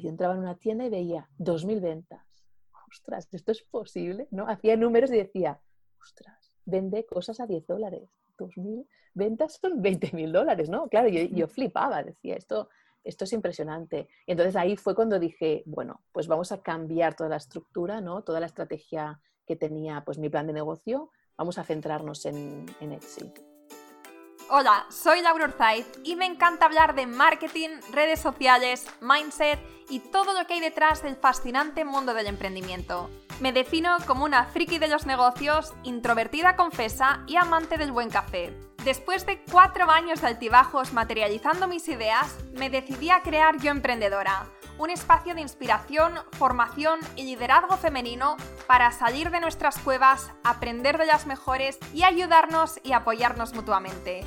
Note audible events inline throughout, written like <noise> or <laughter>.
yo entraba en una tienda y veía 2.000 ventas. Ostras, ¿esto es posible? ¿No? Hacía números y decía, ostras, vende cosas a 10 dólares. 2.000 ventas son 20.000 dólares, ¿no? Claro, yo, yo flipaba, decía, esto, esto es impresionante. Y entonces ahí fue cuando dije, bueno, pues vamos a cambiar toda la estructura, ¿no? Toda la estrategia que tenía pues mi plan de negocio, vamos a centrarnos en, en Etsy. Hola, soy Laura Urzaiz y me encanta hablar de marketing, redes sociales, mindset y todo lo que hay detrás del fascinante mundo del emprendimiento. Me defino como una friki de los negocios, introvertida confesa y amante del buen café. Después de cuatro años de altibajos materializando mis ideas, me decidí a crear Yo Emprendedora, un espacio de inspiración, formación y liderazgo femenino para salir de nuestras cuevas, aprender de las mejores y ayudarnos y apoyarnos mutuamente.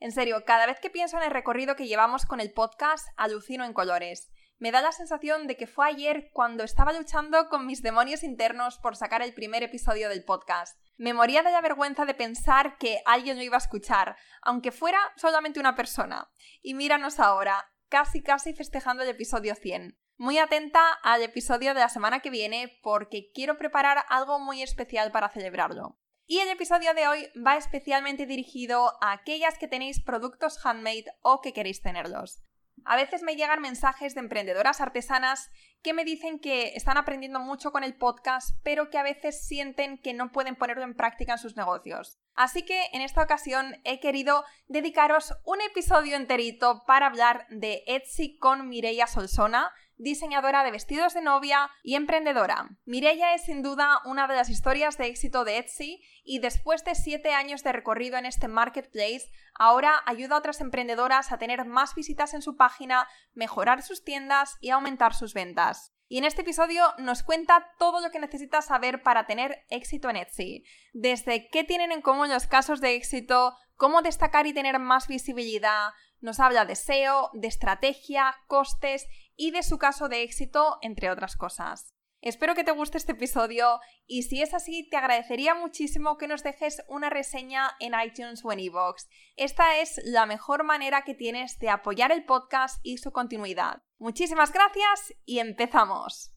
En serio, cada vez que pienso en el recorrido que llevamos con el podcast, alucino en colores me da la sensación de que fue ayer cuando estaba luchando con mis demonios internos por sacar el primer episodio del podcast. Me moría de la vergüenza de pensar que alguien lo iba a escuchar, aunque fuera solamente una persona. Y míranos ahora, casi casi festejando el episodio 100. Muy atenta al episodio de la semana que viene porque quiero preparar algo muy especial para celebrarlo. Y el episodio de hoy va especialmente dirigido a aquellas que tenéis productos handmade o que queréis tenerlos. A veces me llegan mensajes de emprendedoras artesanas que me dicen que están aprendiendo mucho con el podcast, pero que a veces sienten que no pueden ponerlo en práctica en sus negocios. Así que en esta ocasión he querido dedicaros un episodio enterito para hablar de Etsy con Mireia Solsona, diseñadora de vestidos de novia y emprendedora. Mireia es sin duda una de las historias de éxito de Etsy y después de siete años de recorrido en este marketplace, ahora ayuda a otras emprendedoras a tener más visitas en su página, mejorar sus tiendas y aumentar sus ventas. Y en este episodio nos cuenta todo lo que necesitas saber para tener éxito en Etsy. Desde qué tienen en común los casos de éxito, cómo destacar y tener más visibilidad, nos habla de SEO, de estrategia, costes y de su caso de éxito, entre otras cosas. Espero que te guste este episodio y si es así, te agradecería muchísimo que nos dejes una reseña en iTunes o en iVoox. Esta es la mejor manera que tienes de apoyar el podcast y su continuidad. Muchísimas gracias y empezamos.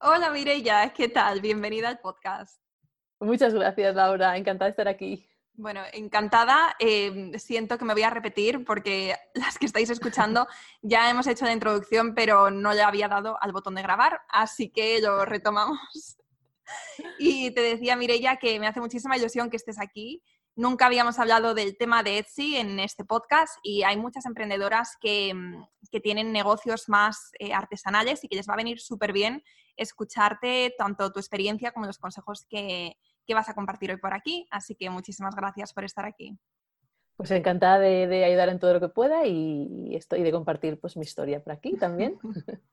Hola Mireya, ¿qué tal? Bienvenida al podcast. Muchas gracias Laura, encantada de estar aquí. Bueno, encantada. Em, siento que me voy a repetir porque <laughs> las que estáis escuchando <laughs> ya hemos hecho la introducción, pero no le había dado al botón de grabar, así que lo retomamos. <laughs> Y te decía, Mireya, que me hace muchísima ilusión que estés aquí. Nunca habíamos hablado del tema de Etsy en este podcast y hay muchas emprendedoras que, em, tienen negocios más eh, artesanales y que les va a venir súper bien escucharte tanto tu experiencia como los consejos que, que vas a compartir hoy por aquí. Así que muchísimas gracias por estar aquí. Pues encantada de, ayudar en todo lo que pueda y, estoy de compartir pues, mi historia por aquí también. <laughs>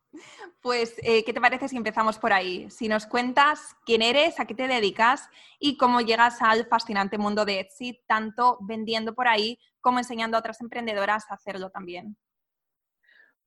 Pues, eh, ¿qué te parece si empezamos por ahí? Si nos cuentas quién eres, a qué te dedicas y cómo llegas al fascinante mundo de Etsy, tanto vendiendo por ahí como enseñando a otras emprendedoras a hacerlo también.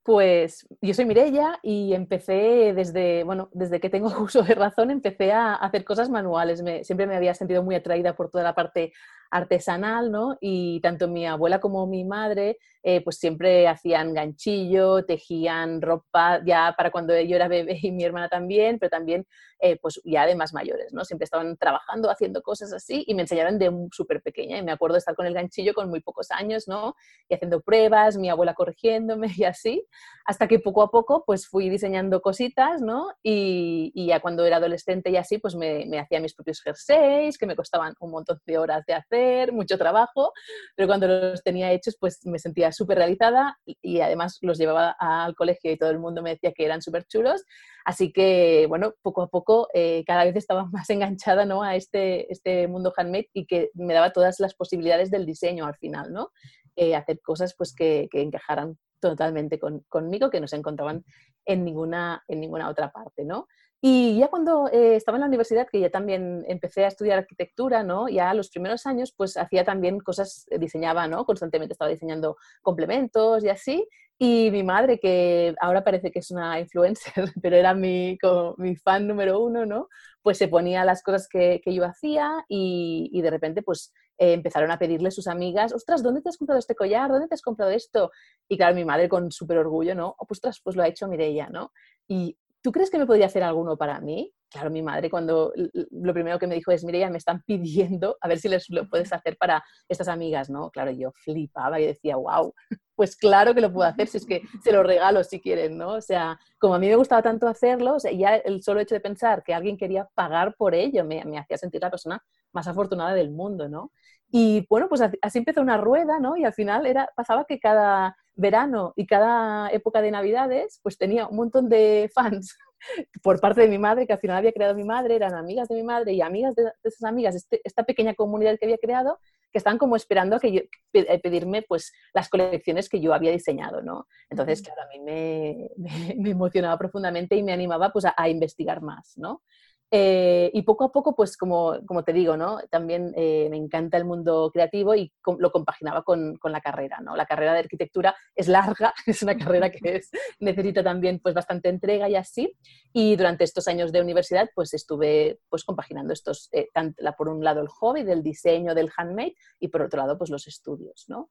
Pues yo soy Mirella y empecé desde, bueno, desde que tengo <laughs> uso de razón, empecé a hacer cosas manuales. siempre me había sentido muy atraída por toda la parte artesanal, ¿no? Y tanto mi abuela como mi madre, eh, pues siempre hacían ganchillo, tejían ropa ya para cuando yo era bebé y mi hermana también, pero también eh, pues ya de más mayores, ¿no? Siempre estaban trabajando, haciendo cosas así y me enseñaron de súper pequeña y me acuerdo de estar con el ganchillo con muy pocos años, ¿no? Y haciendo pruebas, mi abuela corrigiéndome <laughs> y así, hasta que poco a poco pues fui diseñando cositas, ¿no? Y, ya cuando era adolescente y así, pues me hacía mis propios jerseys, que me costaban un montón de horas de hacer mucho trabajo, pero cuando los tenía hechos pues me sentía súper realizada y además los llevaba al colegio y todo el mundo me decía que eran súper chulos. Así que, bueno, poco a poco eh, cada vez estaba <laughs> más enganchada ¿no? a este, este mundo handmade y que me daba todas las posibilidades del diseño al final, ¿no? Eh, hacer cosas pues, que, que, encajaran totalmente conmigo, que no se encontraban en ninguna, en ninguna otra parte, ¿no? Y ya cuando eh, estaba en la universidad, que ya también empecé a estudiar arquitectura, ¿no? Ya los primeros años, pues hacía también cosas, eh, diseñaba, ¿no? Constantemente estaba diseñando complementos y así. Y mi madre, que ahora parece que es una <laughs> influencer, pero era mi, mi fan número uno, ¿no? Pues se ponía las cosas que, que yo hacía y, y, de repente, pues eh, empezaron a pedirle sus amigas, ostras, ¿dónde te has comprado este collar? ¿Dónde te has comprado esto? Y claro, mi madre con súper orgullo, ¿no? Oh, pues, ostras, pues lo ha hecho Mireia, ¿no? Y ¿tú crees que me podría hacer alguno para mí? Claro, mi madre cuando lo primero que me dijo es, mire, ya me están pidiendo a ver si les lo puedes hacer para estas amigas, ¿no? Claro, yo flipaba y decía, wow, pues claro que lo puedo hacer, si es que se lo regalo si quieren, ¿no? O sea, como a mí me gustaba tanto hacerlo, o ya el solo hecho de pensar que alguien quería pagar por ello me hacía sentir la persona más afortunada del mundo, ¿no? Y bueno, pues así empezó una rueda, ¿no? Y al final era, pasaba que cada verano y cada época de Navidades, pues tenía un montón de fans <laughs> por parte de mi madre, que al final había creado mi madre, eran amigas de mi madre y amigas de, esas amigas, este, esta pequeña comunidad que había creado, que estaban como esperando a que yo, eh, pedirme pues las colecciones que yo había diseñado, ¿no? Entonces, claro, a mí <laughs> me, me, emocionaba profundamente y me animaba pues a, a investigar más, ¿no? Eh, y poco a poco, pues como, como te digo, ¿no? también eh, me encanta el mundo creativo y lo compaginaba con, con, la carrera. ¿no? La carrera de arquitectura es larga, <laughs> es una carrera que es, necesita también pues, bastante entrega y así. Y durante estos años de universidad pues estuve pues, compaginando estos, eh, por un lado el hobby del diseño, del handmade y por otro lado pues, los estudios. ¿no?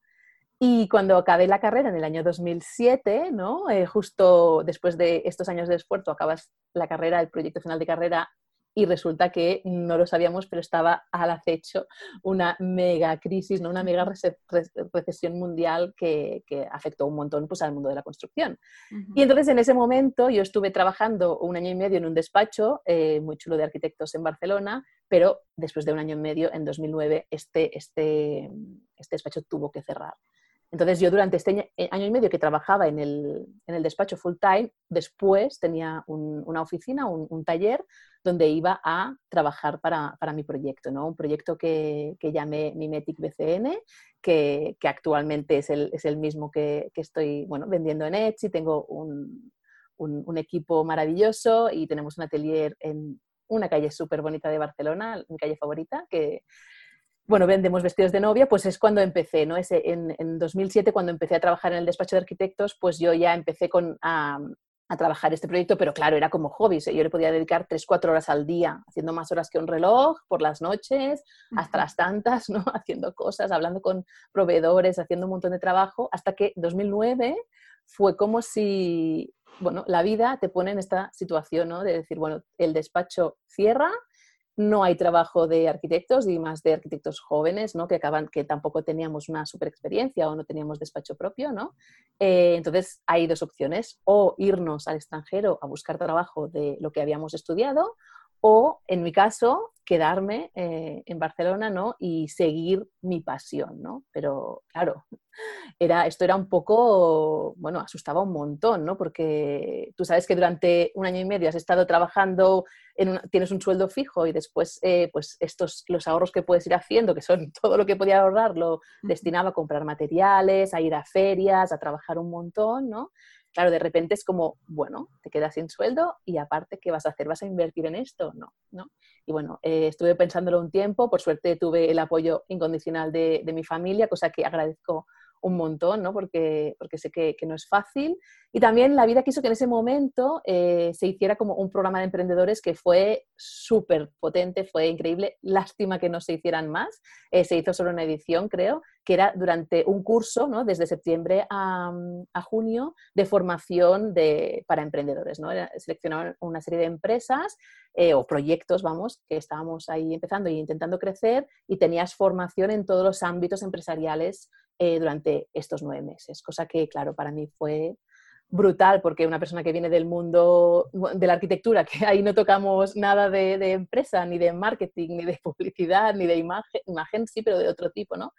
Y cuando acabé la carrera en el año 2007, ¿no? justo después de estos años de esfuerzo, acabas la carrera, el proyecto final de carrera y resulta que no lo sabíamos, pero estaba al acecho una mega crisis, ¿no? una mega recesión mundial que, afectó un montón pues, al mundo de la construcción. Y entonces en ese momento yo estuve trabajando un año y medio en un despacho eh, muy chulo de arquitectos en Barcelona, pero después de un año y medio, en 2009, este, este, este despacho tuvo que cerrar. Entonces yo durante este eh, año y medio que trabajaba en el, en el despacho full time, después tenía una oficina, un, taller donde iba a trabajar para, para mi proyecto, ¿no? un proyecto que, que llamé Mimetic BCN, que, que actualmente es el, es el mismo que, que, estoy bueno, vendiendo en Etsy, tengo un, un, un equipo maravilloso y tenemos un atelier en una calle súper bonita de Barcelona, mi calle favorita, que, bueno, vendemos vestidos de novia, pues es cuando empecé, ¿no? Ese, en, en 2007, cuando empecé a trabajar en el despacho de arquitectos, pues yo ya empecé con, a, a trabajar este proyecto, pero claro, era como hobby. Yo le podía dedicar 3-4 horas al día, haciendo más horas que un reloj, por las noches, hasta las tantas, ¿no? <laughs> Haciendo cosas, hablando con proveedores, haciendo un montón de trabajo, hasta que 2009 fue como si, bueno, la vida te pone en esta situación, ¿no? De decir, bueno, el despacho cierra no hay trabajo de arquitectos y más de arquitectos jóvenes, ¿no? Que acaban, que tampoco teníamos una super experiencia o no teníamos despacho propio, ¿no? Eh, entonces hay dos opciones, o irnos al extranjero a buscar trabajo de lo que habíamos estudiado, o en mi caso, quedarme eh, en Barcelona ¿no? y seguir mi pasión. ¿no? Pero claro, era, esto era un poco, bueno, asustaba un montón, ¿no? porque tú sabes que durante un año y medio has estado trabajando, en tienes un sueldo fijo y después eh, pues estos, los ahorros que puedes ir haciendo, que son <laughs> todo lo que podía ahorrar, lo destinaba a comprar materiales, a ir a ferias, a trabajar un montón, ¿no? Claro, de repente es como, bueno, te quedas sin sueldo y aparte, ¿qué vas a hacer? ¿Vas a invertir en esto? No, ¿no? Y bueno, eh, estuve pensándolo un tiempo, por suerte tuve el apoyo incondicional de, de mi familia, cosa que agradezco un montón, ¿no? porque, porque sé que, no es fácil. Y también la vida quiso que en ese momento eh, se hiciera como un programa de emprendedores que fue súper potente, fue increíble. Lástima que no se hicieran más. Eh, se hizo solo una edición, creo, que era durante un curso, ¿no? desde septiembre a, a junio, de formación de, para emprendedores. ¿no? Seleccionaron una serie de empresas eh, o proyectos, vamos, que estábamos ahí empezando y intentando crecer y tenías formación en todos los ámbitos empresariales eh, durante estos nueve meses, cosa que, claro, para mí fue brutal, porque una persona que viene del mundo de la arquitectura, <laughs> que ahí no tocamos nada de, empresa, ni de marketing, ni de <laughs> publicidad, ni de imagen, imagen sí, pero de otro tipo, ¿no?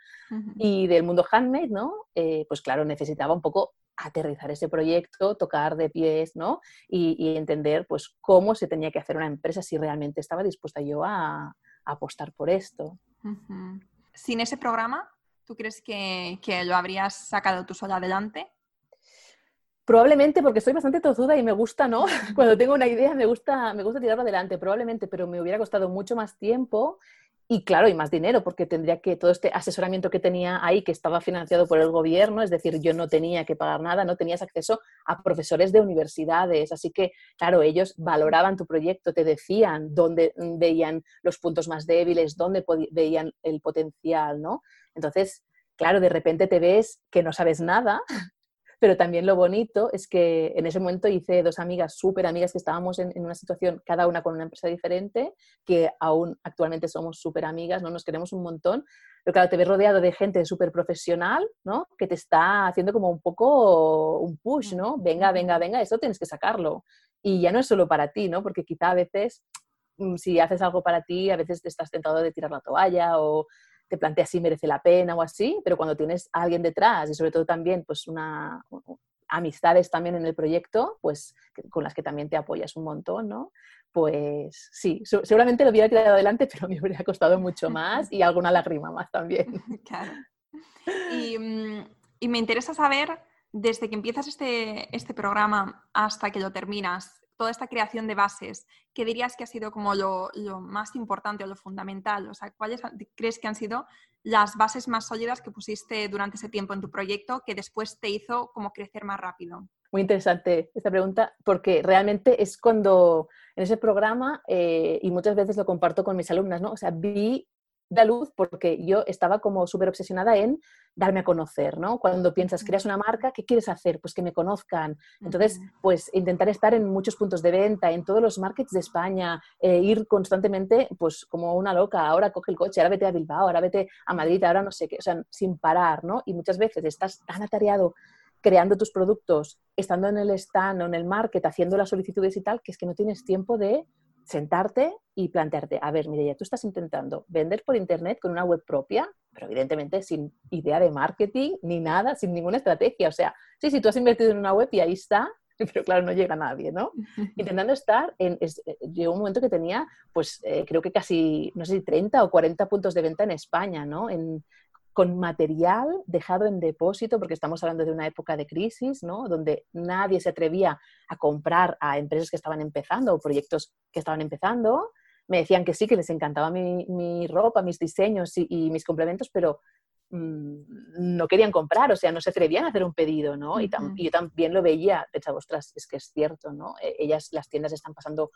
Y del mundo handmade, ¿no? Eh, pues claro, necesitaba un poco aterrizar ese proyecto, tocar de pies, ¿no? Y, entender, pues, cómo se tenía que hacer una empresa si realmente estaba dispuesta yo a, apostar por esto. Sin ese programa, ¿Tú crees que, lo habrías sacado tú sola adelante? Probablemente porque soy bastante tozuda y me gusta, ¿no? <laughs> <laughs> Cuando tengo una idea me gusta, me gusta tirarla adelante, probablemente, pero me hubiera costado mucho más tiempo y claro, y más dinero, porque tendría que todo este asesoramiento que tenía ahí, que estaba financiado por el gobierno, es decir, yo no tenía que pagar nada, no tenías acceso a profesores de universidades. Así que, claro, ellos valoraban tu proyecto, te decían dónde veían los puntos más débiles, dónde veían el potencial, ¿no? Entonces, claro, de repente te ves que no sabes nada <laughs> pero también lo bonito es que en ese momento hice dos amigas, súper amigas, que estábamos en, una situación, cada una con una empresa diferente, que aún actualmente somos súper amigas, ¿no? nos queremos un montón, pero claro, te ves rodeado de gente súper profesional, ¿no? Que te está haciendo como un poco un push, ¿no? Venga, venga, venga, eso tienes que sacarlo. Y ya no es solo para ti, ¿no? Porque quizá a veces, mm, si haces algo para ti, a veces te estás tentado de tirar la toalla o te planteas si merece la pena o así, pero cuando tienes a alguien detrás y sobre todo también pues una amistades también en el proyecto, pues con las que también te apoyas un montón, ¿no? Pues sí, seguramente lo hubiera tirado adelante, <laughs> pero me hubiera costado mucho más y alguna lágrima más también. <laughs> Claro. Y, mm, y me interesa saber, desde que empiezas este, este programa hasta que lo terminas, toda esta creación de bases, ¿qué dirías que ha sido como lo, más importante o lo fundamental? O sea, ¿cuáles crees que han sido las bases más sólidas que pusiste durante ese tiempo en tu proyecto que después te hizo como crecer más rápido? Muy interesante esta pregunta porque realmente es cuando en ese programa, eh, y muchas veces lo comparto con mis alumnas, ¿no? O sea, vi da luz porque yo estaba como súper obsesionada en darme a conocer, ¿no? Cuando piensas, creas una marca, ¿qué quieres hacer? Pues que me conozcan. Entonces, pues intentar estar en muchos puntos de venta, en todos los markets de España, eh, ir constantemente, pues como una loca, ahora coge el coche, ahora vete a Bilbao, ahora vete a Madrid, ahora no sé qué, o sea, sin parar, ¿no? Y muchas veces estás tan atareado creando tus productos, estando en el stand o en el market, haciendo las solicitudes y tal, que es que no tienes tiempo de sentarte y plantearte, a ver, ya tú estás intentando vender por Internet con una web propia, pero evidentemente sin idea de marketing ni nada, sin ninguna estrategia. O sea, sí, sí, tú has invertido en una web y ahí está, <laughs> pero claro, no llega nadie, ¿no? <laughs> Intentando estar en... Eh, llegó un momento que tenía, pues eh, creo que casi, no sé si 30 o 40 puntos de venta en España, ¿no? En, con material dejado en depósito, porque estamos hablando de una época de crisis, ¿no? donde nadie se atrevía a comprar a empresas que estaban empezando o proyectos que estaban empezando. Me decían que sí, que les encantaba mi, ropa, mis diseños y, mis complementos, pero mm, no querían comprar, o sea, no se atrevían a hacer un pedido, ¿no? y, yo también lo veía, pensaba, ostras, es que es cierto, ¿no? E, ellas, las tiendas están pasando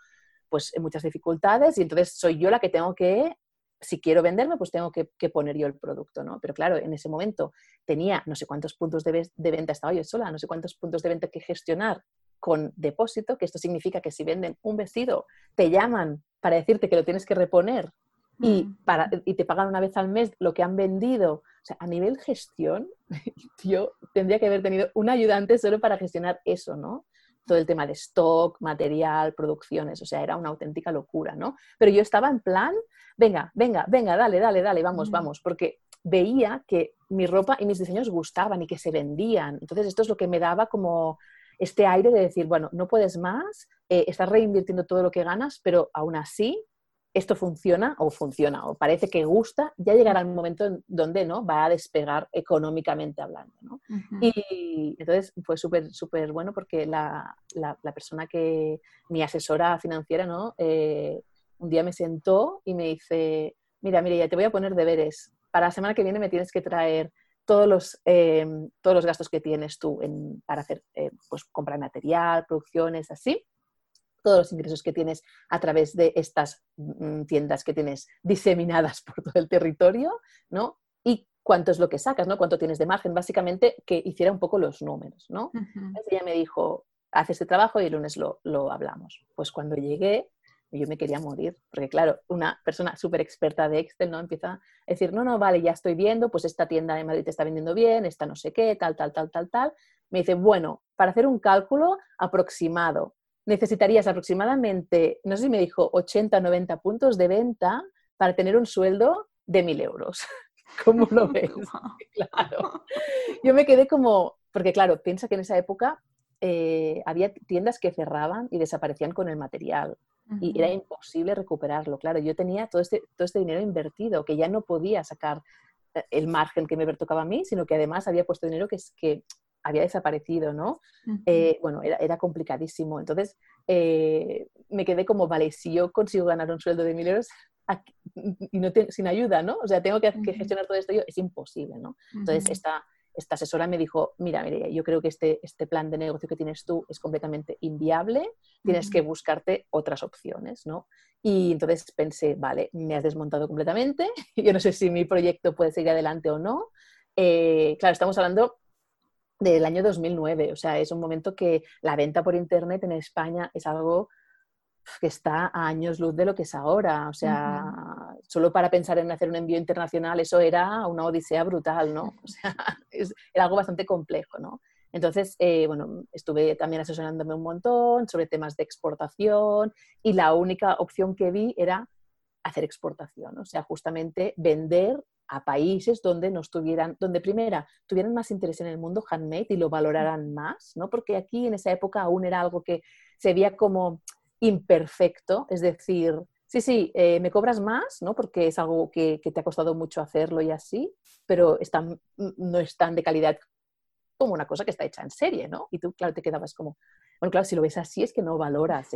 pues muchas dificultades y entonces soy yo la que tengo que si quiero venderme, pues tengo que, poner yo el producto, ¿no? Pero claro, en ese momento tenía no sé cuántos puntos de, venta, estaba yo sola, no sé cuántos puntos de venta que gestionar con depósito, que esto significa que si venden un vestido, te llaman para decirte que lo tienes que reponer y, mm. para, y te pagan una vez al mes lo que han vendido. O sea, a nivel gestión, <laughs> yo tendría que haber tenido un ayudante solo para gestionar eso, ¿no? Todo el tema de stock, material, producciones, o sea, era una auténtica locura, ¿no? Pero yo estaba en plan, venga, venga, venga, dale, dale, dale, vamos, mm. vamos, porque veía que mi ropa y mis diseños gustaban y que se vendían. Entonces, esto es lo que me daba como este aire de decir, bueno, no puedes más, eh, estás reinvirtiendo todo lo que ganas, pero aún así esto funciona o funciona o parece que gusta, ya llegará el momento en donde ¿no? va a despegar económicamente hablando. ¿no? Y entonces fue súper, súper bueno porque la, la, persona que, mi asesora financiera, ¿no? Eh, un día me sentó y me dice, mira, mira, ya te voy a poner deberes. Para la semana que viene me tienes que traer todos los, eh, todos los gastos que tienes tú en, para hacer, eh, pues comprar material, producciones, así todos los ingresos que tienes a través de estas mm, tiendas que tienes diseminadas <laughs> por todo el territorio, ¿no? Y cuánto es lo que sacas, ¿no? Cuánto tienes de margen, básicamente que hiciera un poco los números, ¿no? ella me dijo, haz este trabajo y el lunes lo, lo hablamos. Pues cuando llegué, yo me quería morir, porque claro, una persona súper experta de Excel, ¿no? Empieza a decir, no, no, vale, ya estoy viendo, pues esta tienda de Madrid te está vendiendo bien, esta no sé qué, tal, tal, tal, tal, tal. Me dice, bueno, para hacer un cálculo aproximado, necesitarías aproximadamente, no sé si me dijo, 80, 90 puntos de venta para tener un sueldo de 1.000 euros. <laughs> ¿Cómo lo <laughs> ves? <laughs> claro. Yo me quedé como, porque claro, piensa que en esa época eh, había tiendas que cerraban y desaparecían con el material y era imposible recuperarlo. Claro, yo tenía todo este, todo este dinero invertido que ya no podía sacar eh, el margen que me tocaba a mí, sino que además había puesto dinero que, que había desaparecido, ¿no? Eh, bueno, era, era, complicadísimo. Entonces, eh, me quedé como, vale, si yo consigo ganar un sueldo de mil euros y no sin ayuda, ¿no? O sea, tengo que, gestionar todo esto yo, es imposible, ¿no? Entonces, esta, esta asesora me dijo, mira, mira, yo creo que este, este plan de negocio que tienes tú es completamente inviable, tienes que buscarte otras opciones, ¿no? Y entonces pensé, vale, me has desmontado completamente, <laughs> yo no sé si mi proyecto puede seguir adelante o no. Eh, claro, estamos hablando del año 2009, o sea, es un momento que la venta por Internet en España es algo que está a años luz de lo que es ahora. O sea, solo para pensar en hacer un envío internacional, eso era una odisea brutal, ¿no? O sea, <laughs> era algo bastante complejo, ¿no? Entonces, eh, bueno, estuve también asesorándome un montón sobre temas de exportación y la única opción que vi era hacer exportación, o sea, justamente vender a países donde no estuvieran, donde primera tuvieran más interés en el mundo handmade y lo valoraran más, ¿no? Porque aquí en esa época aún era algo que se veía como imperfecto, es decir, sí, sí, eh, me cobras más, ¿no? Porque es algo que, te ha costado mucho hacerlo y así, pero no es tan de calidad como una cosa que está hecha en serie, ¿no? Y tú, claro, te quedabas como, bueno, claro, si lo ves así es que no valoras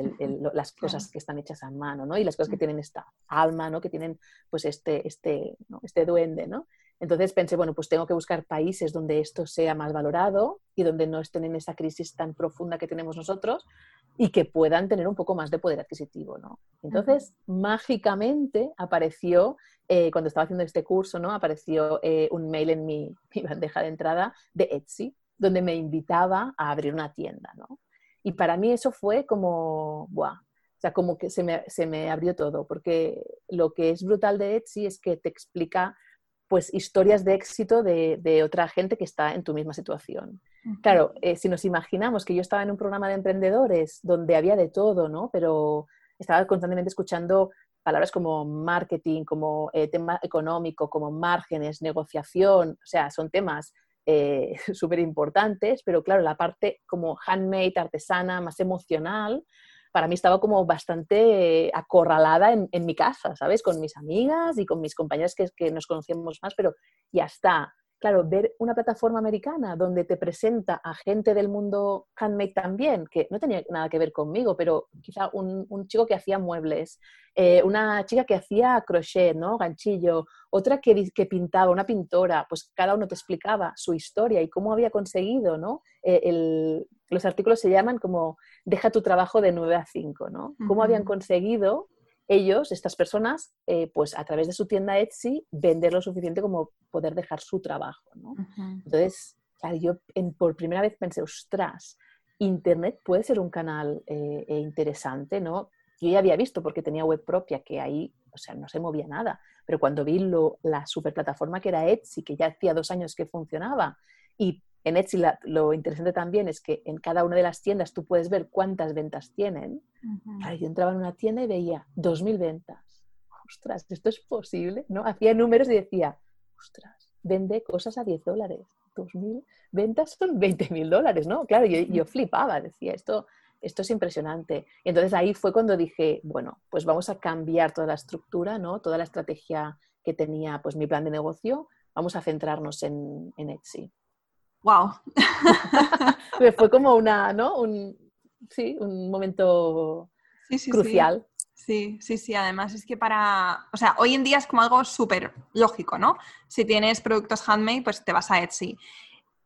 las cosas que están hechas a mano, ¿no? Y las cosas que tienen esta alma, ¿no? Que tienen, pues, este, este, este duende, ¿no? Entonces pensé, bueno, pues tengo que buscar países donde esto sea más valorado y donde no estén en esa crisis tan profunda que tenemos nosotros y que puedan tener un poco más de poder adquisitivo, ¿no? Entonces, mágicamente apareció, eh, cuando estaba haciendo este curso, ¿no? Apareció eh, un mail en <laughs> mi, bandeja de entrada de Etsy, donde me invitaba a abrir una tienda, ¿no? Y para mí eso fue como, ¡buah! O sea, como que se me, se me abrió todo, porque lo que es brutal de Etsy es que te explica pues historias de éxito de, otra gente que está en tu misma situación. Claro, eh, si nos imaginamos que yo estaba en un programa de emprendedores donde había de todo, ¿no? Pero estaba constantemente escuchando palabras como marketing, como eh, tema económico, como márgenes, negociación, o sea, son temas súper eh, <laughs> importantes, pero claro, la parte como handmade, artesana, más emocional, para mí estaba como bastante acorralada en, mi casa, ¿sabes? Con mis amigas y con mis compañeras que, que nos conocíamos más, pero ya está claro, ver una plataforma americana donde te presenta a gente del mundo handmade también, que no tenía nada que ver conmigo, pero quizá un, chico que hacía muebles, eh, una chica que hacía crochet, ¿no? Ganchillo, otra que, que, pintaba, una pintora, pues cada uno te explicaba su historia y cómo había conseguido, ¿no? Eh, los artículos se llaman como deja tu trabajo de 9 a 5, ¿no? Cómo habían conseguido ellos, estas personas, eh, pues a través de su tienda Etsy, vender lo suficiente como poder dejar su trabajo. ¿no? Entonces, claro, yo por primera vez pensé, ostras, Internet puede ser un canal eh, eh, interesante, ¿no? Yo ya había visto porque tenía web propia que ahí, o sea, no se movía nada, pero cuando vi lo, la superplataforma que era Etsy, que ya hacía dos años que funcionaba, y en Etsy lo interesante también es que en cada una de las tiendas tú puedes ver cuántas ventas tienen. yo entraba en una tienda y veía 2.000 ventas. Ostras, ¿esto es posible? ¿No? Hacía números y decía, ostras, vende cosas a 10 dólares. 2.000 ventas son 20.000 dólares, ¿no? Claro, yo, yo, flipaba, decía, esto, esto es impresionante. Y entonces ahí fue cuando dije, bueno, pues vamos a cambiar toda la estructura, ¿no? Toda la estrategia que tenía pues mi plan de negocio, vamos a centrarnos en, en Etsy. Wow. <laughs> Fue como una, ¿no? Un, sí, un momento crucial. Sí. sí, sí, Además es que para, o sea, hoy en día es como algo súper lógico, ¿no? Si tienes productos handmade, pues te vas a Etsy.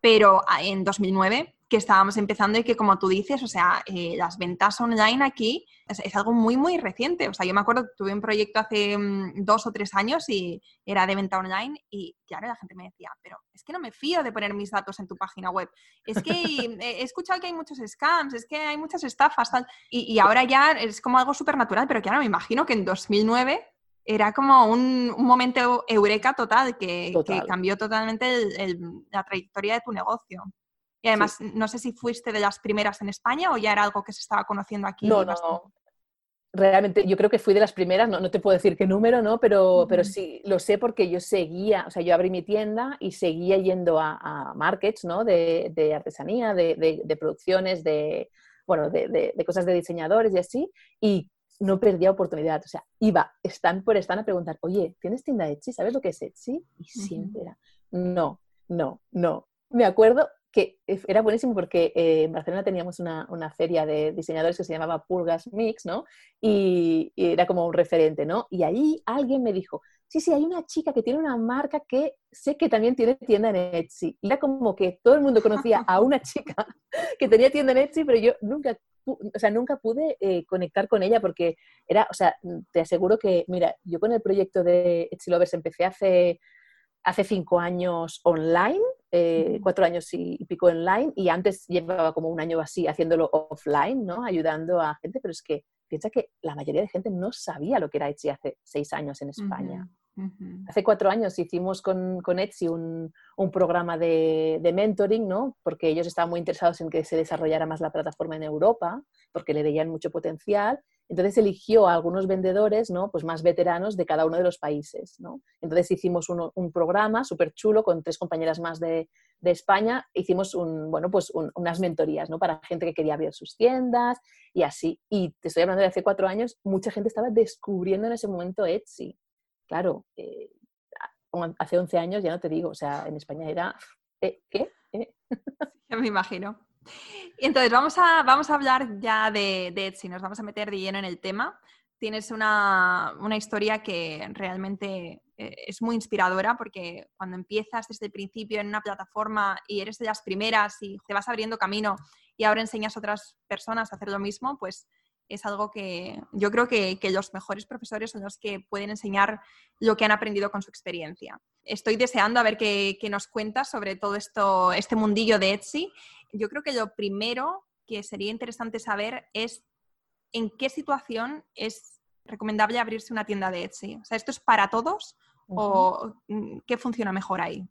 Pero ah, en 2009 que estábamos empezando y que como tú dices, o sea, eh, las ventas online aquí es, algo muy, muy reciente. O sea, yo me acuerdo que tuve un proyecto hace mm, dos o tres años y era de venta online y claro, la gente me decía, pero es que no me fío de poner mis datos en tu página web. Es que <laughs> he escuchado que hay muchos scams, es que hay muchas estafas, tal. Y, ahora ya es como algo súper natural, pero claro, me imagino que en 2009 era como un, momento eureka total que, cambió totalmente la trayectoria de tu negocio. Y además, no sé si fuiste de las primeras en España o ya era algo que se estaba conociendo aquí. No, no. Realmente, yo creo que fui de las primeras, no, no te puedo decir qué número, ¿no? Pero, pero sí, lo sé porque yo seguía, o sea, yo abrí mi tienda y seguía yendo a, markets, ¿no? De, de artesanía, de, de, producciones, de, bueno, de, cosas de diseñadores y así, y no perdía oportunidad. O sea, iba, están por están a preguntar, oye, ¿tienes tienda Etsy? ¿Sabes lo que es Etsy? Y siempre era, no, no, no, me acuerdo que era buenísimo porque eh, en Barcelona teníamos una, una, feria de diseñadores que se llamaba Purgas Mix, ¿no? Y, era como un referente, ¿no? Y ahí alguien me dijo, sí, sí, hay una chica que tiene una marca que sé que también tiene tienda en Etsy. Y era como que todo el mundo conocía a una chica <laughs> que tenía tienda en Etsy, pero yo nunca, o sea, nunca pude eh, conectar con ella porque era, o sea, te aseguro que, mira, yo con el proyecto de Etsy Lovers empecé hace, hace cinco años online, eh, cuatro años y, pico online, y antes llevaba como un año así haciéndolo offline, ¿no? Ayudando a gente, pero es que piensa que la mayoría de gente no sabía lo que era Etsy hace seis años en España. Hace cuatro años hicimos con, con Etsy un, un programa de, de, mentoring, ¿no? Porque ellos estaban muy interesados en que se desarrollara más la plataforma en Europa, porque le veían mucho potencial. Entonces eligió a algunos vendedores, ¿no? Pues más veteranos de cada uno de los países, ¿no? Entonces hicimos un, programa súper chulo con tres compañeras más de, de España. Hicimos bueno, pues unas mentorías, ¿no? Para gente que quería abrir sus tiendas y así. Y te estoy hablando de hace cuatro años, mucha gente estaba descubriendo en ese momento Etsy claro, eh, hace 11 años ya no te digo, o sea, en España era, ¿eh? ¿qué? ¿Eh? me imagino. Entonces vamos a, vamos a hablar ya de, de, Etsy, nos vamos a meter de lleno en el tema. Tienes una, una historia que realmente es muy inspiradora porque cuando empiezas desde el principio en una plataforma y eres de las primeras y te vas abriendo camino y ahora enseñas a otras personas a hacer lo mismo, pues es algo que yo creo que, los mejores profesores son los que pueden enseñar lo que han aprendido con su experiencia. Estoy deseando a ver qué, nos cuentas sobre todo esto, este mundillo de Etsy. Yo creo que lo primero que sería interesante saber es en qué situación es recomendable abrirse una tienda de Etsy. O sea, ¿esto es para todos o mm, qué funciona mejor ahí?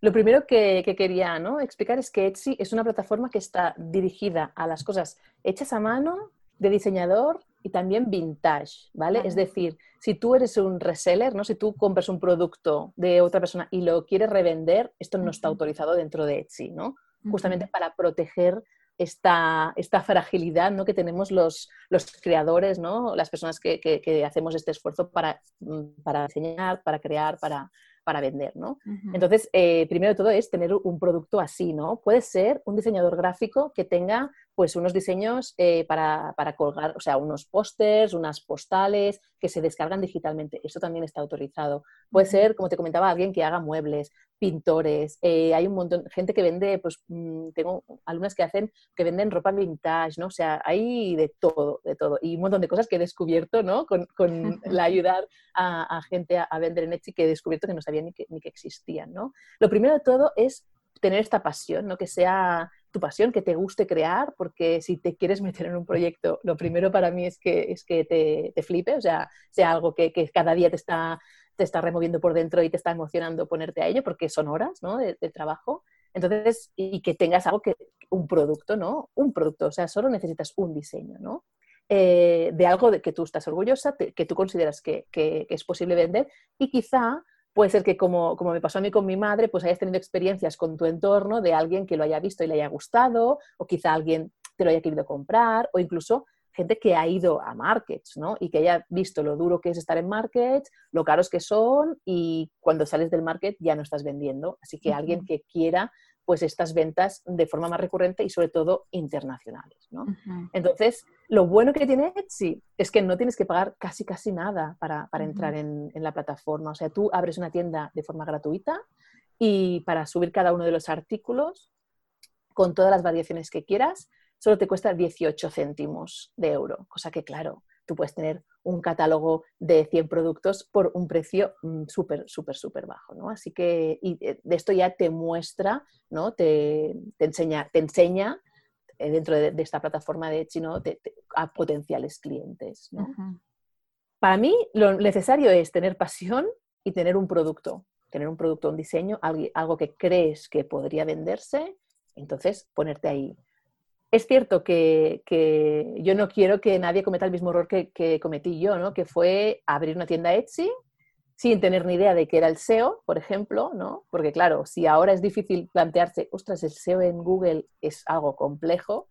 Lo primero que, quería explicar es que Etsy es una plataforma que está dirigida a las cosas hechas a mano de diseñador y también vintage, ¿vale? Es decir, si tú eres un reseller, ¿no? Si tú compras un producto de otra persona y lo quieres revender, esto no está autorizado dentro de Etsy, ¿no? Justamente para proteger esta, esta fragilidad ¿no? que tenemos los, los creadores, ¿no? las personas que, que, hacemos este esfuerzo para, mm, para diseñar, para crear, para, para vender, ¿no? Entonces, eh, primero de todo es tener un producto así, ¿no? Puede ser un diseñador gráfico que tenga pues unos diseños eh, para, para, colgar, o sea, unos pósters, unas postales que se descargan digitalmente. Eso también está autorizado. Puede ser, como te comentaba, alguien que haga muebles, pintores. Eh, hay un montón gente que vende, pues mm, tengo alumnas que hacen, que venden ropa vintage, ¿no? O sea, hay de todo, de todo. Y un montón de cosas que he descubierto, ¿no? Con, con <laughs> la ayudar a, gente a, vender en Etsy que he descubierto que no sabía ni que, ni que existían, ¿no? Lo primero de todo es tener esta pasión, ¿no? Que sea tu pasión, que te guste crear, porque si te quieres meter en un proyecto, lo primero para mí es que, es que te, te flipe, o sea, sea algo que, que, cada día te está, te está removiendo por dentro y te está emocionando ponerte a ello, porque son horas ¿no? de, trabajo. Entonces, y que tengas algo que, un producto, ¿no? Un producto, o sea, solo necesitas un diseño, ¿no? Eh, de algo de que tú estás orgullosa, que tú consideras que, que, es posible vender y quizá Puede ser que, como, como, me pasó a mí con mi madre, pues hayas tenido experiencias con tu entorno de alguien que lo haya visto y le haya gustado, o quizá alguien te lo haya querido comprar, o incluso gente que ha ido a markets, ¿no? Y que haya visto lo duro que es estar en markets, lo caros que son, y cuando sales del market ya no estás vendiendo. Así que alguien que quiera pues estas ventas de forma más recurrente y sobre todo internacionales. ¿no? Entonces, lo bueno que tiene Etsy es que no tienes que pagar casi casi nada para, para entrar en, en, la plataforma. O sea, tú abres una tienda de forma gratuita y para subir cada uno de los artículos con todas las variaciones que quieras, solo te cuesta 18 céntimos de euro, cosa que claro, tú puedes tener un catálogo de 100 productos por un precio mm, súper, súper, súper bajo, ¿no? Así que y eh, de esto ya te muestra, ¿no? Te, enseña, te enseña eh, dentro de, esta plataforma de Chino a potenciales clientes, Para mí lo necesario es tener pasión y tener un producto, tener un producto, un diseño, algo que crees que podría venderse, entonces ponerte ahí es cierto que, yo no quiero que nadie cometa el mismo error que, cometí yo, ¿no? que fue abrir una tienda Etsy sin tener ni idea de qué era el SEO, por ejemplo, ¿no? porque claro, si ahora es difícil plantearse, ostras, el SEO en Google es algo complejo,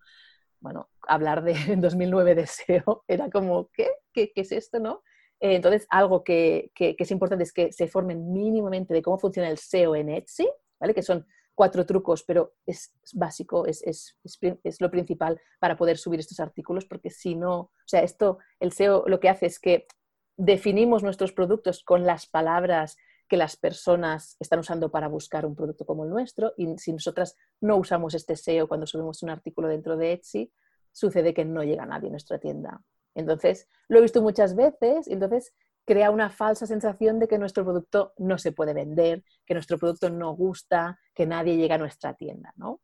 bueno, hablar de <laughs> en 2009 de SEO era como, ¿qué? ¿Qué, es esto? ¿no? Eh, entonces, algo que, que, es importante es que se formen mínimamente de cómo funciona el SEO en Etsy, ¿vale? que son cuatro trucos, pero es, básico, es, es, es, lo principal para poder subir estos artículos, porque si no, o sea, esto, el SEO lo que hace es que definimos nuestros productos con las palabras que las personas están usando para buscar un producto como el nuestro y si nosotras no usamos este SEO cuando subimos un artículo dentro de Etsy, sucede que no llega nadie a nuestra tienda. Entonces, lo he visto muchas veces entonces crea una falsa sensación de que nuestro producto no se puede vender, que nuestro producto no gusta, que nadie llega a nuestra tienda, ¿no?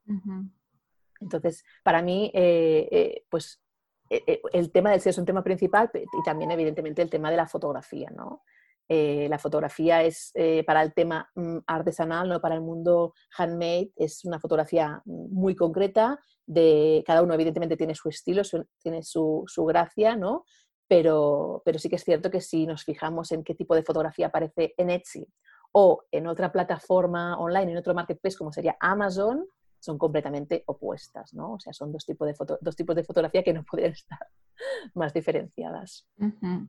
Entonces, para mí, eh, eh, pues eh, el tema del SEO es un tema principal y también, evidentemente, el tema de la fotografía, ¿no? la fotografía es para el tema mm, artesanal, no para el mundo handmade, es una fotografía muy concreta, de cada uno evidentemente tiene su estilo, tiene su, su gracia, ¿no? Pero, pero sí que es cierto que si nos fijamos en qué tipo de fotografía aparece en Etsy o en otra plataforma online, en otro marketplace como sería Amazon, son completamente opuestas, ¿no? O sea, son dos tipos de, dos tipos de fotografía que no <laughs> podrían estar más diferenciadas.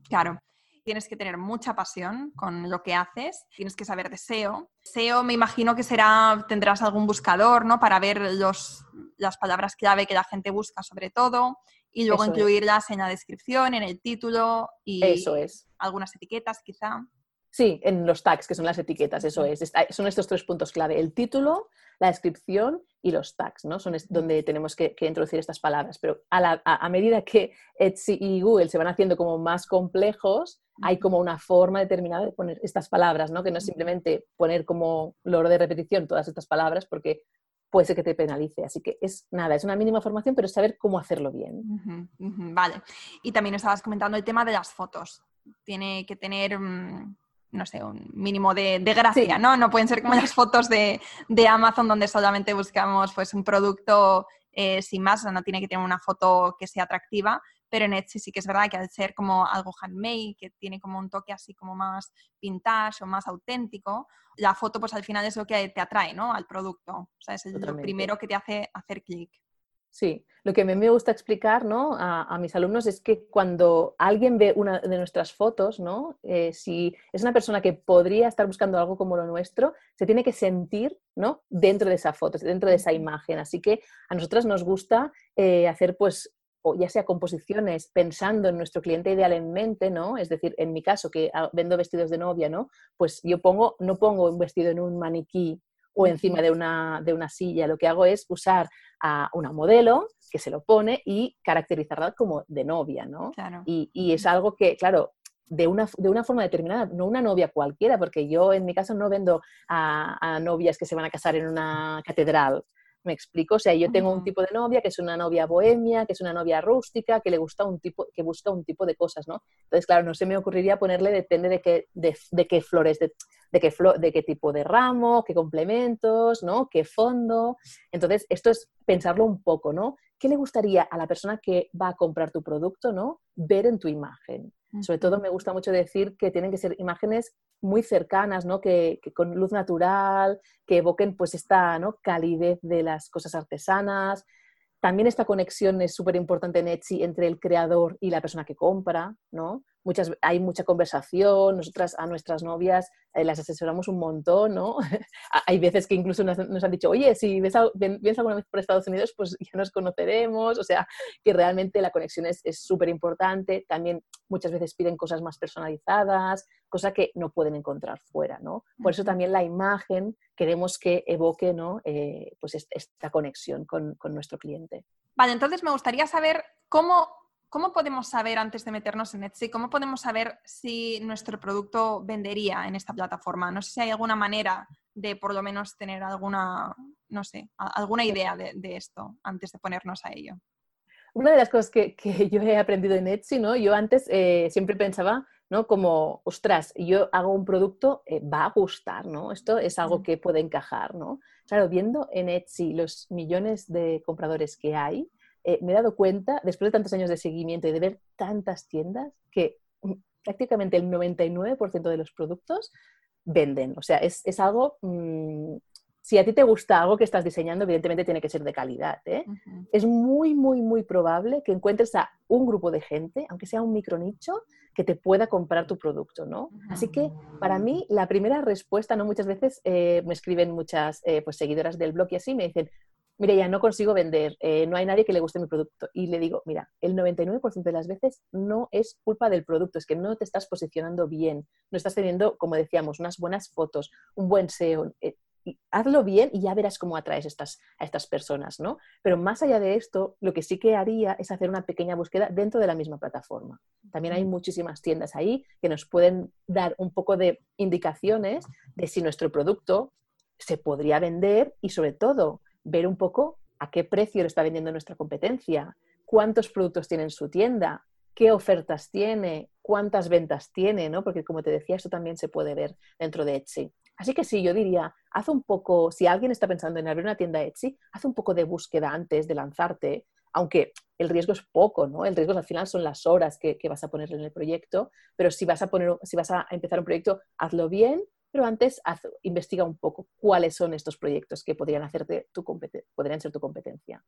claro. Tienes que tener mucha pasión con lo que haces, tienes que saber de SEO. SEO me imagino que será, tendrás algún buscador, ¿no? Para ver los, las palabras clave que la gente busca sobre todo y luego incluirlas en la descripción, en el título y eso es. algunas etiquetas quizá. Sí, en los tags, que son las etiquetas, eso es. Son estos tres puntos clave, el título, la descripción y los tags, ¿no? Son donde tenemos que, introducir estas palabras. Pero a, medida que Etsy y Google se van haciendo como más complejos, hay como una forma determinada de poner estas palabras, ¿no? Que no es simplemente poner como loro de repetición todas estas palabras, porque puede ser que te penalice. Así que es nada, es una mínima formación, pero saber cómo hacerlo bien. vale. Y también estabas comentando el tema de las fotos. Tiene que tener, mm, no sé, un mínimo de, gracia, ¿no? No pueden ser como las fotos de, Amazon donde solamente buscamos pues, un producto eh, sin más, no tiene que tener una foto que sea atractiva, pero en Etsy sí que es verdad que al ser como algo handmade, que tiene como un toque así como más vintage o más auténtico, la foto pues al final es lo que te atrae, ¿no? Al producto. O sea, es el, lo primero que te hace hacer clic. Sí, lo que a mí me gusta explicar ¿no? a, mis alumnos es que cuando alguien ve una de nuestras fotos, ¿no? Eh, si es una persona que podría estar buscando algo como lo nuestro, se tiene que sentir ¿no? dentro de esa foto, dentro de esa imagen. Así que a nosotras nos gusta eh, hacer pues ya sea composiciones pensando en nuestro cliente ideal en mente, ¿no? Es decir, en mi caso, que vendo vestidos de novia, ¿no? Pues yo pongo, no pongo un vestido en un maniquí o encima de una, de una silla, lo que hago es usar a una modelo que se lo pone y caracterizarla como de novia, ¿no? Y, es algo que, claro, de una, de una, forma determinada, no una novia cualquiera, porque yo en mi caso no vendo a, novias que se van a casar en una catedral, ¿Me explico? O sea, yo tengo un tipo de novia que es una novia bohemia, que es una novia rústica, que le gusta un tipo, que busca un tipo de cosas, ¿no? Entonces, claro, no se me ocurriría ponerle, depende de qué, de, qué flores, de, qué de qué tipo de ramo, qué complementos, ¿no? Qué fondo. Entonces, esto es pensarlo un poco, ¿no? ¿Qué le gustaría a la persona que va a comprar tu producto, ¿no? Ver en tu imagen. Sobre todo me gusta mucho decir que tienen que ser imágenes muy cercanas, ¿no? que, con luz natural, que evoquen pues esta ¿no? calidez de las cosas artesanas. También esta conexión es súper importante en Etsy entre el creador y la persona que compra, ¿no? Muchas, hay mucha conversación, nosotras a nuestras novias eh, las asesoramos un montón, ¿no? <laughs> hay veces que incluso nos, han dicho, oye, si ves, vienes alguna vez por Estados Unidos, pues ya nos conoceremos, o sea, que realmente la conexión es súper importante, también muchas veces piden cosas más personalizadas, cosa que no pueden encontrar fuera, ¿no? Por eso también la imagen queremos que evoque, ¿no? Eh, pues esta conexión con, con nuestro cliente. Vale, entonces me gustaría saber cómo ¿Cómo podemos saber, antes de meternos en Etsy, cómo podemos saber si nuestro producto vendería en esta plataforma? No sé si hay alguna manera de por lo menos tener alguna, no sé, alguna idea de, esto antes de ponernos a ello. Una de las cosas que, <laughs> yo he aprendido en Etsy, ¿no? Yo antes eh, siempre pensaba, ¿no? Como, ostras, yo hago un producto, eh, va a gustar, ¿no? Esto es algo que puede encajar, ¿no? Claro, viendo en Etsy los millones de compradores que hay, eh, me he dado cuenta, después de tantos años de seguimiento y de ver tantas tiendas, que prácticamente el 99% de los productos venden. O sea, es, algo mm, si a ti te gusta algo que estás diseñando, evidentemente tiene que ser de calidad. ¿eh? Es muy, muy, muy probable que encuentres a un grupo de gente, aunque sea un micronicho, que te pueda comprar tu producto, ¿no? Así que para mí la primera respuesta, ¿no? Muchas veces eh, me escriben muchas eh, pues, seguidoras del blog y así me dicen, mire, ya no consigo vender, eh, no hay nadie que le guste mi producto. Y le digo, mira, el 99% de las veces no es culpa del producto, es que no te estás posicionando bien, no estás teniendo, como decíamos, unas buenas fotos, un buen SEO. Eh, hazlo bien y ya verás cómo atraes estas, a estas personas, ¿no? Pero más allá de esto, lo que sí que haría es hacer una pequeña búsqueda dentro de la misma plataforma. También hay muchísimas tiendas ahí que nos pueden dar un poco de indicaciones de si nuestro producto se podría vender y sobre todo ver un poco a qué precio lo está vendiendo nuestra competencia, cuántos productos tiene en su tienda, qué ofertas tiene, cuántas ventas tiene, ¿no? Porque como te decía, esto también se puede ver dentro de Etsy. Así que sí, yo diría, haz un poco, si alguien está pensando en abrir una tienda Etsy, haz un poco de búsqueda antes de lanzarte, aunque el riesgo es poco, ¿no? El riesgo al final son las horas que, que vas a poner en el proyecto, pero si vas a poner, si vas a empezar un proyecto, hazlo bien pero antes investiga un poco cuáles son estos proyectos que podrían, hacerte tu podrían ser tu competencia.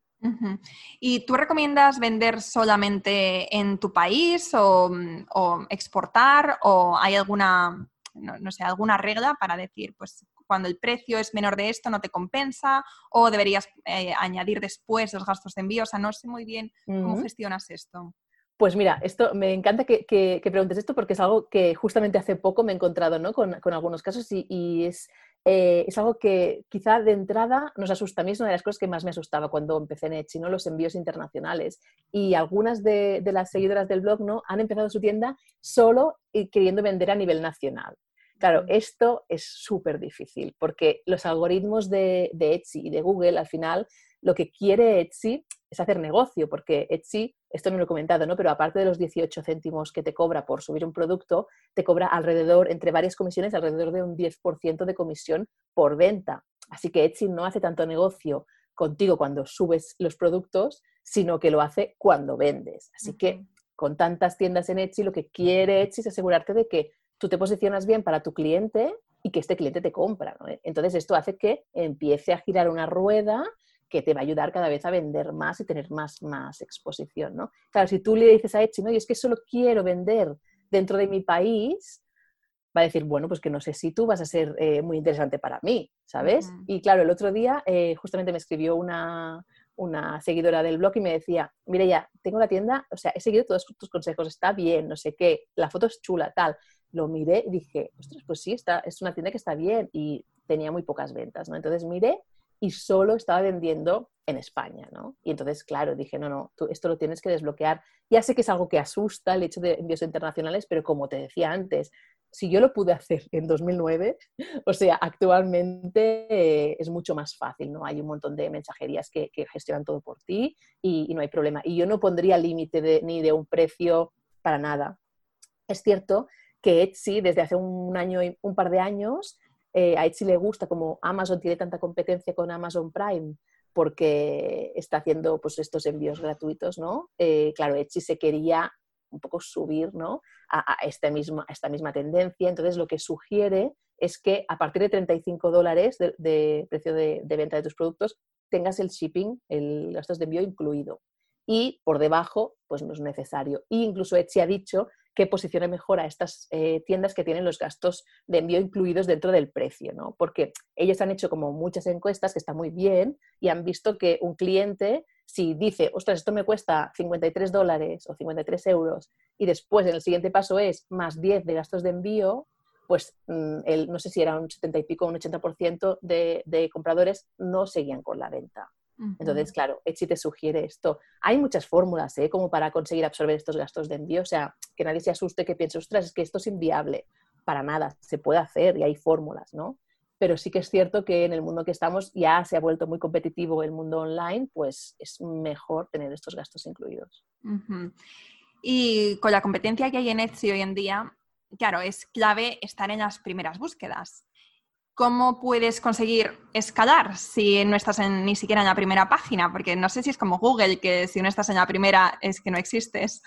¿Y tú recomiendas vender solamente en tu país o, exportar o hay alguna, no, sé, alguna regla para decir, pues cuando el precio es menor de esto no te compensa o deberías eh, añadir después los gastos de envío? O sea, no sé muy bien cómo gestionas esto. Pues mira, esto me encanta que, preguntes esto porque es algo que justamente hace poco me he encontrado ¿no? con, algunos casos y, es, eh, es, algo que quizá de entrada nos asusta. A mí es una de las cosas que más me asustaba cuando empecé en Etsy, ¿no? los envíos internacionales. Y algunas de, las seguidoras del blog ¿no? han empezado su tienda solo y queriendo vender a nivel nacional. Claro, esto es súper difícil porque los algoritmos de, de Etsy y de Google al final lo que quiere Etsy es hacer negocio, porque Etsy, esto no lo he comentado, ¿no? pero aparte de los 18 céntimos que te cobra por subir un producto, te cobra alrededor, entre varias comisiones, alrededor de un 10% de comisión por venta. Así que Etsy no hace tanto negocio contigo cuando subes los productos, sino que lo hace cuando vendes. Así que con tantas tiendas en Etsy, lo que quiere Etsy es asegurarte de que tú te posicionas bien para tu cliente y que este cliente te compra. Entonces esto hace que empiece a girar una rueda que te va a ayudar cada vez a vender más y tener más, más exposición, ¿no? Claro, si tú le dices a Etsy, no, y es que solo quiero vender dentro de mi país, va a decir, bueno, pues que no sé si tú vas a ser eh, muy interesante para mí, ¿sabes? Y claro, el otro día eh, justamente me escribió una, una seguidora del blog y me decía, mire ya, tengo la tienda, o sea, he seguido todos tus consejos, está bien, no sé qué, la foto es chula, tal. Lo miré y dije, ostras, pues sí, está, es una tienda que está bien y tenía muy pocas ventas, ¿no? Entonces miré y solo estaba vendiendo en España, ¿no? Y entonces, claro, dije, no, no, tú esto lo tienes que desbloquear. Ya sé que es algo que asusta el hecho de envíos internacionales, pero como te decía antes, si yo lo pude hacer en 2009, <laughs> o sea, actualmente eh, es mucho más fácil, ¿no? Hay un montón de mensajerías que, gestionan todo por ti y, no hay problema. Y yo no pondría límite ni de un precio para nada. Es cierto que Etsy desde hace un año un par de años eh, a Etsy le gusta como Amazon tiene tanta competencia con Amazon Prime porque está haciendo pues, estos envíos gratuitos, ¿no? Eh, claro, Etsy se quería un poco subir ¿no? a, este mismo, a esta misma tendencia. Entonces, lo que sugiere es que a partir de 35 dólares de, precio de, de, venta de tus productos, tengas el shipping, el gastos de envío incluido. Y por debajo, pues no es necesario. E incluso Etsy ha dicho que posicione mejor a estas eh, tiendas que tienen los gastos de envío incluidos dentro del precio, ¿no? Porque ellos han hecho como muchas encuestas que está muy bien y han visto que un cliente, si dice, ostras, esto me cuesta 53 dólares o 53 euros y después en el siguiente paso es más 10 de gastos de envío, pues mm, el, no sé si era un 70 y pico, un 80% de, de compradores no seguían con la venta. Entonces, claro, Etsy te sugiere esto. Hay muchas fórmulas, ¿eh? Como para conseguir absorber estos gastos de envío. O sea, que nadie se asuste, que piense, ostras, es que esto es inviable. Para nada, se puede hacer y hay fórmulas, ¿no? Pero sí que es cierto que en el mundo que estamos ya se ha vuelto muy competitivo el mundo online, pues es mejor tener estos gastos incluidos. Y con la competencia que hay en Etsy hoy en día, claro, es clave estar en las primeras búsquedas. ¿Cómo puedes conseguir escalar si no estás ni siquiera en la primera página? Porque no sé si es como Google, que si no estás en la primera es que no existes.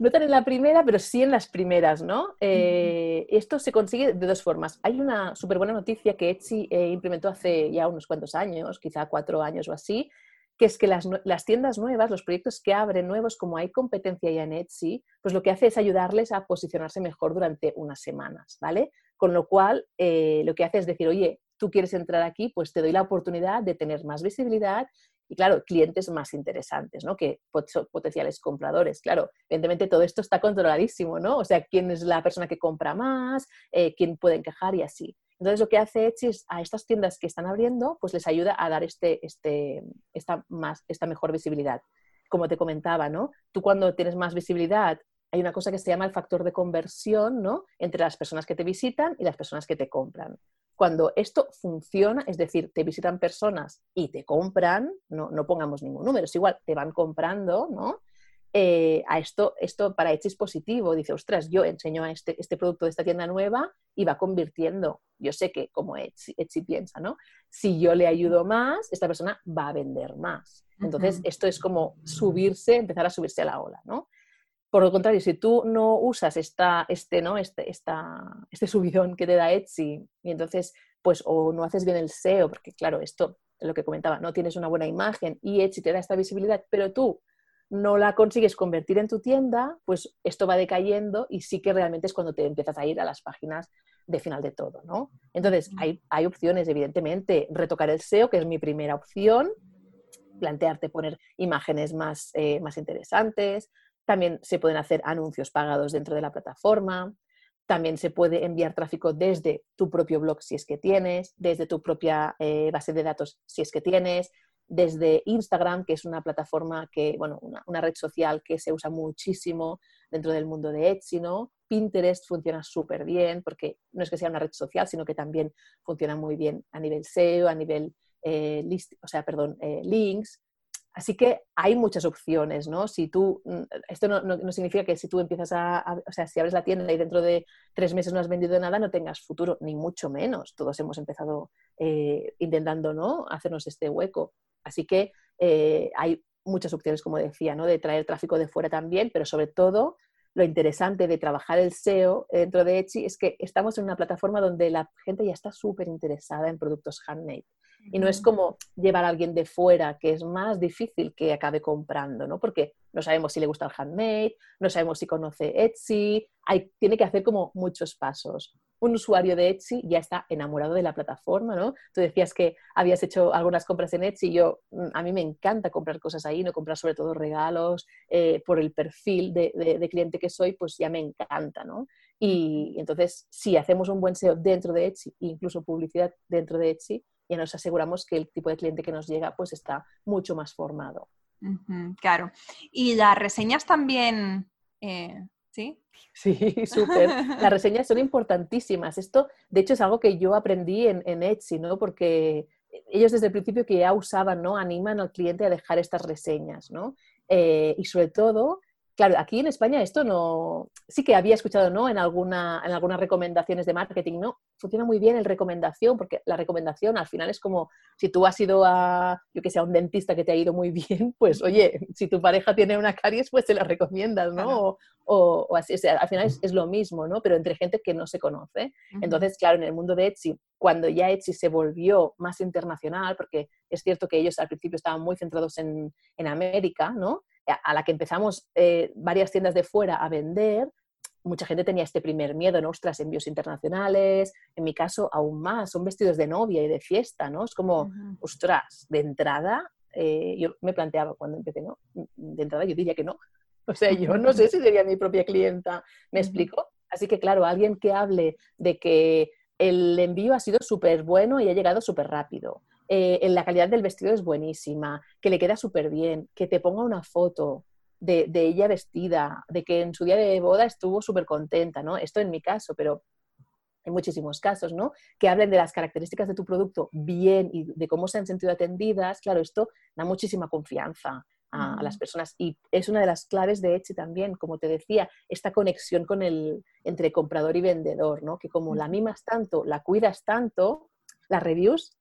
no tan en la primera, pero sí en las primeras, ¿no? Eh, esto se consigue de dos formas. Hay una súper buena noticia que Etsy eh, implementó hace ya unos cuantos años, quizá cuatro años o así, que es que las, las, tiendas nuevas, los proyectos que abren nuevos, como hay competencia ya en Etsy, pues lo que hace es ayudarles a posicionarse mejor durante unas semanas, ¿vale? Con lo cual, eh, lo que hace es decir, oye, tú quieres entrar aquí, pues te doy la oportunidad de tener más visibilidad y claro, clientes más interesantes, ¿no? Que potenciales compradores. Claro, evidentemente todo esto está controladísimo, ¿no? O sea, quién es la persona que compra más, eh, quién puede encajar y así. Entonces, lo que hace Etsy es a estas tiendas que están abriendo, pues les ayuda a dar este, este, esta, más, esta mejor visibilidad. Como te comentaba, ¿no? Tú cuando tienes más visibilidad, hay una cosa que se llama el factor de conversión, ¿no? Entre las personas que te visitan y las personas que te compran. Cuando esto funciona, es decir, te visitan personas y te compran, no, no pongamos ningún número, es igual, te van comprando, ¿no? Eh, a esto, esto para Etsy es positivo. Dice, ostras, yo enseño a este, este producto de esta tienda nueva y va convirtiendo. Yo sé que como Etsy, piensa, ¿no? Si yo le ayudo más, esta persona va a vender más. Entonces, esto es como subirse, empezar a subirse a la ola, ¿no? Por lo contrario, si tú no usas esta, este, ¿no? este, esta, este subidón que te da Etsy y entonces, pues, o no haces bien el SEO, porque claro, esto es lo que comentaba, no tienes una buena imagen y Etsy te da esta visibilidad, pero tú no la consigues convertir en tu tienda, pues esto va decayendo y sí que realmente es cuando te empiezas a ir a las páginas de final de todo, ¿no? Entonces, hay, hay opciones, evidentemente, retocar el SEO, que es mi primera opción, plantearte poner imágenes más, eh, más interesantes, también se pueden hacer anuncios pagados dentro de la plataforma. También se puede enviar tráfico desde tu propio blog si es que tienes, desde tu propia eh, base de datos si es que tienes, desde Instagram, que es una plataforma que, bueno, una, red social que se usa muchísimo dentro del mundo de Etsy, ¿no? Pinterest funciona súper bien porque no es que sea una red social, sino que también funciona muy bien a nivel SEO, a nivel eh, list, o sea, perdón, eh, links. Así que hay muchas opciones, ¿no? Si tú, mm, esto no, significa que si tú empiezas a, o sea, si abres la tienda y dentro de tres meses no has vendido nada, no tengas futuro, ni mucho menos. Todos hemos empezado eh, intentando, ¿no? Hacernos este hueco. Así que eh, hay muchas opciones, como decía, ¿no? De traer tráfico de fuera también, pero sobre todo lo interesante de trabajar el SEO dentro de Etsy es que estamos en una plataforma donde la gente ya está súper interesada en productos handmade. Y no es como llevar a alguien de fuera, que es más difícil que acabe comprando, ¿no? Porque no sabemos si le gusta el handmade, no sabemos si conoce Etsy, hay, tiene que hacer como muchos pasos. Un usuario de Etsy ya está enamorado de la plataforma, ¿no? Tú decías que habías hecho algunas compras en Etsy, yo, mm, a mí me encanta comprar cosas ahí, no comprar sobre todo regalos, eh, por el perfil de, de, cliente que soy, pues ya me encanta, ¿no? Y entonces, si hacemos un buen SEO dentro de Etsy, incluso publicidad dentro de Etsy, ya nos aseguramos que el tipo de cliente que nos llega pues está mucho más formado. claro. Y las reseñas también, eh, ¿sí? <laughs> Sí, súper. Las reseñas son importantísimas. Esto, de hecho, es algo que yo aprendí en, en Etsy, ¿no? Porque ellos desde el principio que ya usaban, ¿no? Animan al cliente a dejar estas reseñas, ¿no? Eh, y sobre todo, Claro, aquí en España esto no, sí que había escuchado, ¿no? En, alguna, en algunas recomendaciones de marketing, ¿no? Funciona muy bien el recomendación, porque la recomendación al final es como si tú has ido a, yo que sé, a un dentista que te ha ido muy bien, pues oye, si tu pareja tiene una caries, pues se la recomiendas, ¿no? O, así, o sea, al final es, lo mismo, ¿no? Pero entre gente que no se conoce. Entonces, claro, en el mundo de Etsy, cuando ya Etsy se volvió más internacional, porque es cierto que ellos al principio estaban muy centrados en, en América, ¿no? A la que empezamos eh, varias tiendas de fuera a vender, mucha gente tenía este primer miedo, ¿no? Ostras, envíos internacionales, en mi caso aún más, son vestidos de novia y de fiesta, ¿no? Es como, ostras, de entrada, eh, yo me planteaba cuando empecé, ¿no? De entrada yo diría que no. <laughs> O sea, yo no sé si sería mi propia clienta, ¿me explico? Así que, claro, alguien que hable de que el envío ha sido súper bueno y ha llegado súper rápido, eh, la calidad del vestido es buenísima, que le queda súper bien, que te ponga una foto de, ella vestida, de que en su día de boda estuvo súper contenta, ¿no? Esto en mi caso, pero en muchísimos casos, ¿no? Que hablen de las características de tu producto bien y de cómo se han sentido atendidas, claro, esto da muchísima confianza. A, las personas y es una de las claves de Etsy también, como te decía, esta conexión con el entre comprador y vendedor, ¿no? Que como la mimas tanto, la cuidas tanto, las reviews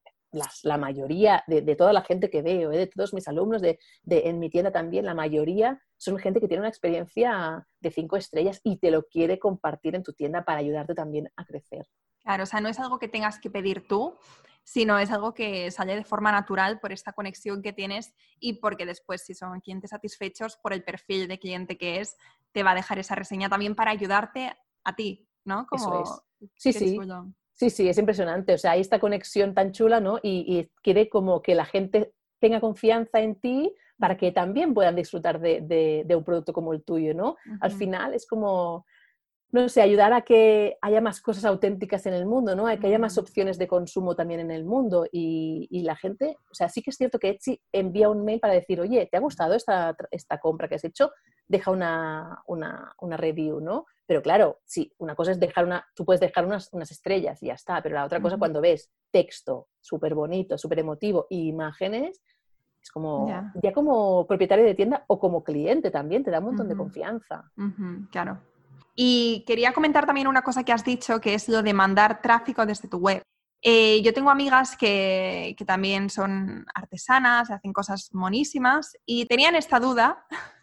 la mayoría de, toda la gente que veo, ¿eh? de todos mis alumnos, de, en mi tienda también, la mayoría son gente que tiene una experiencia de cinco estrellas y te lo quiere compartir en tu tienda para ayudarte también a crecer. Claro, o sea, no es algo que tengas que pedir tú, sino es algo que sale de forma natural por esta conexión que tienes y porque después, si son clientes satisfechos por el perfil de cliente que es, te va a dejar esa reseña también para ayudarte a ti, ¿no? Como Eso es. Sí, sí. Sí, sí, es impresionante. O sea, hay esta conexión tan chula, ¿no? Y, quiere como que la gente tenga confianza en ti para que también puedan disfrutar de, un producto como el tuyo, ¿no? Al final es como, no sé, ayudar a que haya más cosas auténticas en el mundo, ¿no? A que haya más opciones de consumo también en el mundo. Y, la gente, o sea, sí que es cierto que Etsy envía un mail para decir, oye, ¿te ha gustado esta, esta compra que has hecho? Deja una, una, una review, ¿no? Pero claro, sí, una cosa es dejar una, tú puedes dejar unas, unas estrellas y ya está, pero la otra cosa cuando ves texto súper bonito, súper emotivo y imágenes, es como, ya como propietario de tienda o como cliente también, te da un montón de confianza. claro. Y quería comentar también una cosa que has dicho, que es lo de mandar tráfico desde tu web. Eh, yo tengo amigas que, que, también son artesanas, hacen cosas monísimas y tenían esta duda <laughs> <laughs>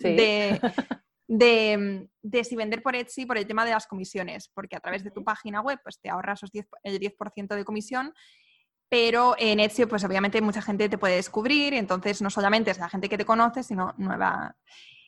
de, de, si vender por Etsy por el tema de las comisiones, porque a través de tu página web pues te ahorras el 10% de comisión, pero en Etsy pues obviamente mucha gente te puede descubrir entonces no solamente es la gente que te conoce, sino nueva.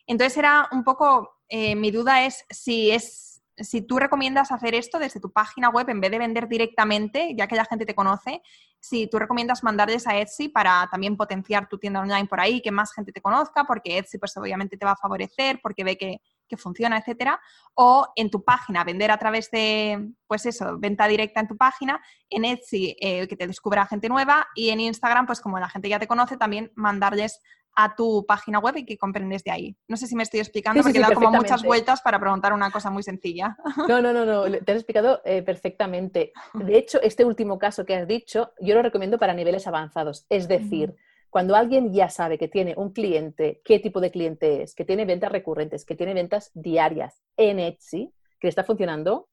Entonces era un poco, eh, mi duda es si es si tú recomiendas hacer esto desde tu página web en vez de vender directamente, ya que la gente te conoce, si tú recomiendas mandarles a Etsy para también potenciar tu tienda online por ahí, que más gente te conozca, porque Etsy pues obviamente te va a favorecer, porque ve que, funciona, etcétera, o en tu página, vender a través de, pues eso, venta directa en tu página, en Etsy eh, que te descubra gente nueva y en Instagram, pues como la gente ya te conoce, también mandarles a tu página web y que comprendes de ahí. No sé si me estoy explicando, porque da como muchas vueltas para preguntar una cosa muy sencilla. No, no, no, no, te has explicado eh, perfectamente. De hecho, este último caso que has dicho, yo lo recomiendo para niveles avanzados. Es decir, cuando alguien ya sabe que tiene un cliente, qué tipo de cliente es, que tiene ventas recurrentes, que tiene ventas diarias en Etsy, que está funcionando,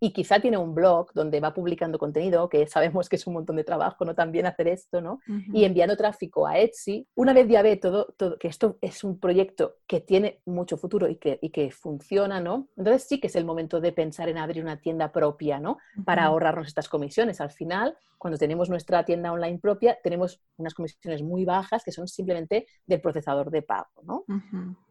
y quizá tiene un blog donde va publicando contenido, que sabemos que es un montón de trabajo, ¿no? También hacer esto, ¿no? Y enviando tráfico a Etsy. Una vez ya ve todo, todo, que esto es un proyecto que tiene mucho futuro y que, y que funciona, ¿no? Entonces sí que es el momento de pensar en abrir una tienda propia, ¿no? Para ahorrarnos estas comisiones. Al final, cuando tenemos nuestra tienda online propia, tenemos unas comisiones muy bajas que son simplemente del procesador de pago, ¿no?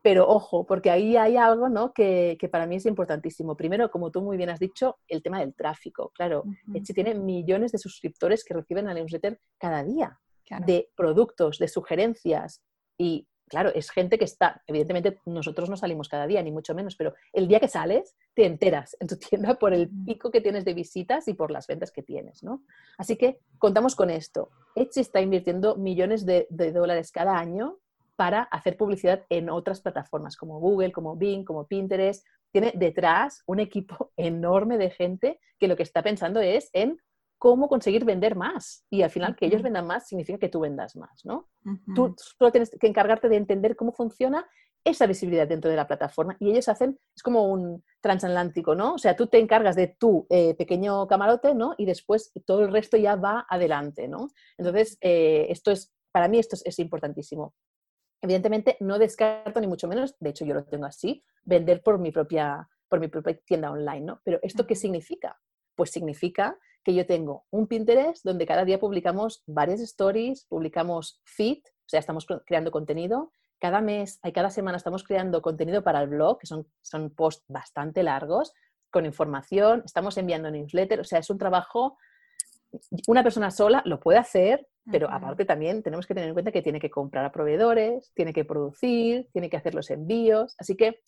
Pero ojo, porque ahí hay algo, ¿no? Que, que para mí es importantísimo. Primero, como tú muy bien has dicho, el tema del tráfico. Claro, Etsy tiene millones de suscriptores que reciben la newsletter cada día de productos, de sugerencias y claro, es gente que está, evidentemente nosotros no salimos cada día, ni mucho menos, pero el día que sales te enteras en tu <laughs> tienda por el pico que tienes de visitas y por las ventas que tienes, ¿no? Así que contamos con esto. Etsy está invirtiendo millones de, de dólares cada año para hacer publicidad en otras plataformas como Google, como Bing, como Pinterest, tiene detrás un equipo <laughs> enorme de gente que lo que está pensando es en cómo conseguir vender más. Y al final que ellos vendan más significa que tú vendas más, ¿no? Tú solo tienes que encargarte de entender cómo funciona esa visibilidad dentro de la plataforma y ellos hacen, es como un transatlántico, ¿no? O sea, tú te encargas de tu eh, pequeño camarote, ¿no? Y después todo el resto ya va adelante, ¿no? Entonces, eh, esto es, para mí esto es importantísimo. Evidentemente, no descarto ni mucho menos, de hecho yo lo tengo así, vender por mi propia, por mi propia tienda online, ¿no? Pero ¿esto qué significa? Pues significa que yo tengo un Pinterest donde cada día publicamos varias stories, publicamos feed, o sea, estamos creando contenido. Cada mes, hay cada semana estamos creando contenido para el blog, que son, son posts bastante largos, con información, estamos enviando newsletter, o sea, es un trabajo, una persona sola lo puede hacer, pero aparte también tenemos que tener en cuenta que tiene que comprar a proveedores, tiene que producir, tiene que hacer los envíos. Así que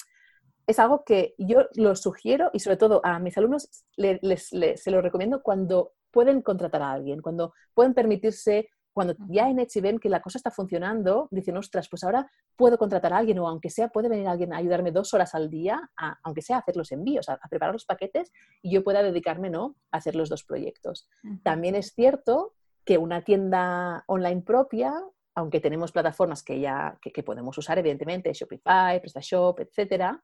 es algo que yo lo sugiero y sobre todo a mis alumnos se lo recomiendo cuando pueden contratar a alguien, cuando pueden permitirse, cuando ya en Etsy ven que la cosa está funcionando, dicen, ostras, pues ahora puedo contratar a alguien o aunque sea, puede venir alguien a ayudarme dos horas al día, aunque sea a hacer los envíos, a, preparar los paquetes y yo pueda dedicarme ¿no? a hacer los dos proyectos. También es cierto que una tienda online propia, aunque tenemos plataformas que ya que, podemos usar, evidentemente, Shopify, PrestaShop, etcétera,